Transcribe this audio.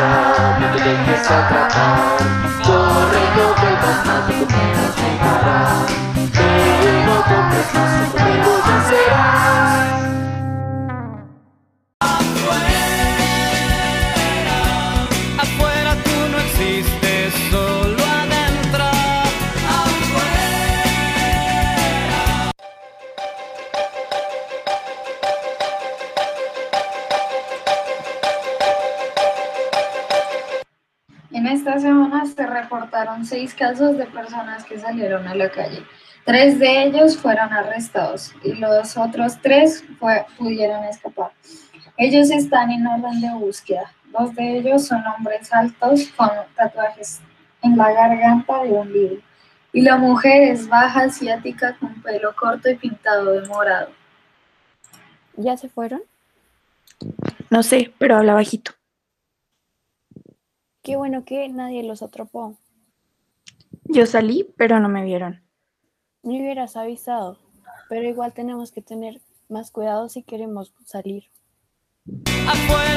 ya, no te dejes atrapar. Corre, no vuelvas más, En esta semana se reportaron seis casos de personas que salieron a la calle. Tres de ellos fueron arrestados y los otros tres fue- pudieron escapar. Ellos están en orden de búsqueda. Dos de ellos son hombres altos con tatuajes en la garganta de un libro. Y la mujer es baja, asiática, con pelo corto y pintado de morado. ¿Ya se fueron? No sé, pero habla bajito. Qué bueno que nadie los atropó. Yo salí, pero no me vieron. Me hubieras avisado, pero igual tenemos que tener más cuidado si queremos salir. Afuera